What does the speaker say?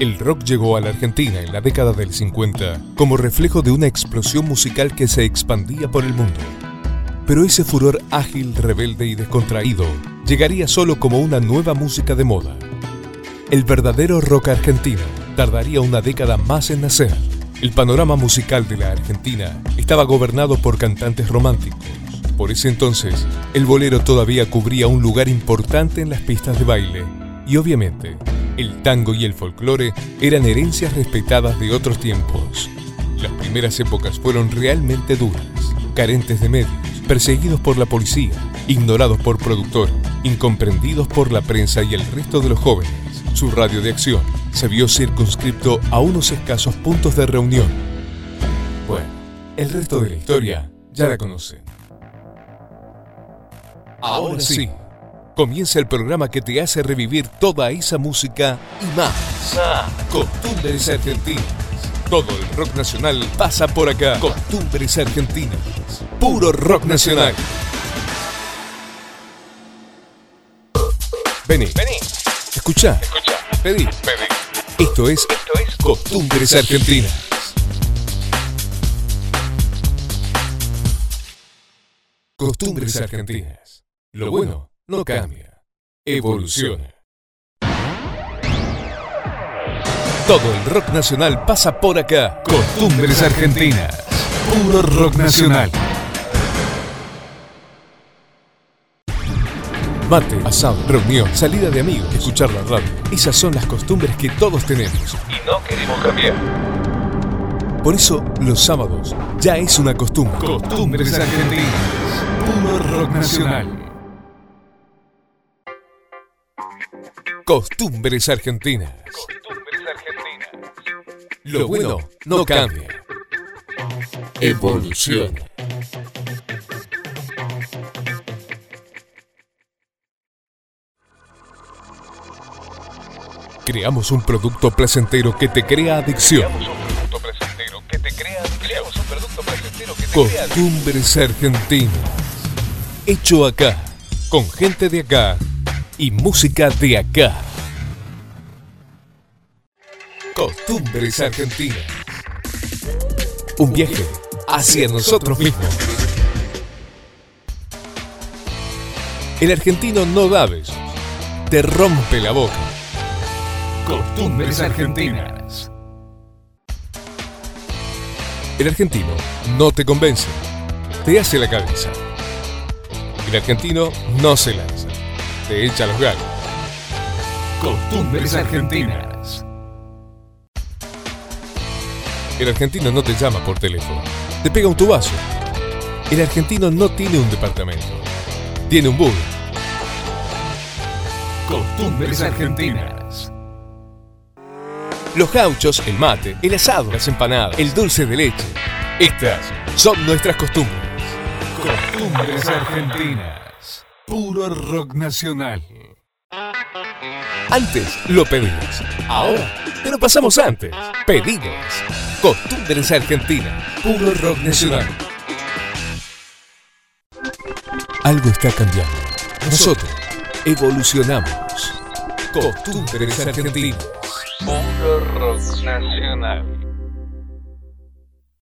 El rock llegó a la Argentina en la década del 50 como reflejo de una explosión musical que se expandía por el mundo. Pero ese furor ágil, rebelde y descontraído llegaría solo como una nueva música de moda. El verdadero rock argentino tardaría una década más en nacer. El panorama musical de la Argentina estaba gobernado por cantantes románticos. Por ese entonces, el bolero todavía cubría un lugar importante en las pistas de baile y obviamente el tango y el folclore eran herencias respetadas de otros tiempos. Las primeras épocas fueron realmente duras, carentes de medios, perseguidos por la policía, ignorados por productores, incomprendidos por la prensa y el resto de los jóvenes. Su radio de acción se vio circunscripto a unos escasos puntos de reunión. Bueno, el resto de la historia ya la conocen. Ahora sí comienza el programa que te hace revivir toda esa música y más. Costumbres Argentinas. Todo el rock nacional pasa por acá. Costumbres Argentinas. Puro rock nacional. Vení. Vení, Escuchá. escucha, Pedí. pedí. Esto es Esto es Costumbres Argentinas. Costumbres Argentinas. Lo bueno no cambia, evoluciona. Todo el rock nacional pasa por acá. Costumbres Argentinas. Puro rock nacional. Mate, asado, reunión, salida de amigos, escuchar la radio. Esas son las costumbres que todos tenemos. Y no queremos cambiar. Por eso, los sábados ya es una costumbre. Costumbres argentinas. Puro rock nacional. Costumbres argentinas. Costumbres argentinas. Lo bueno no cambia. Evoluciona. Creamos un producto placentero que te crea adicción. Creamos un producto placentero que te crea. Creamos un producto placentero que te crea. Costumbres argentinas. Hecho acá, con gente de acá y música de acá. Costumbres argentinas. Un viaje hacia nosotros mismos. El argentino no da besos, te rompe la boca. Costumbres argentinas. El argentino no te convence, te hace la cabeza. El argentino no se lanza, te echa los gallos. Costumbres argentinas. El argentino no te llama por teléfono, te pega un tubazo. El argentino no tiene un departamento, tiene un burro. Costumbres argentinas. Los gauchos, el mate, el asado, las empanadas, el dulce de leche. Estas son nuestras costumbres. Costumbres argentinas. Puro rock nacional. Antes lo pedías. Ahora te lo pasamos antes. Pedidos. Costumbres argentinas. Puro rock nacional. Algo está cambiando. Nosotros evolucionamos. Costumbres argentinas. Puro rock nacional.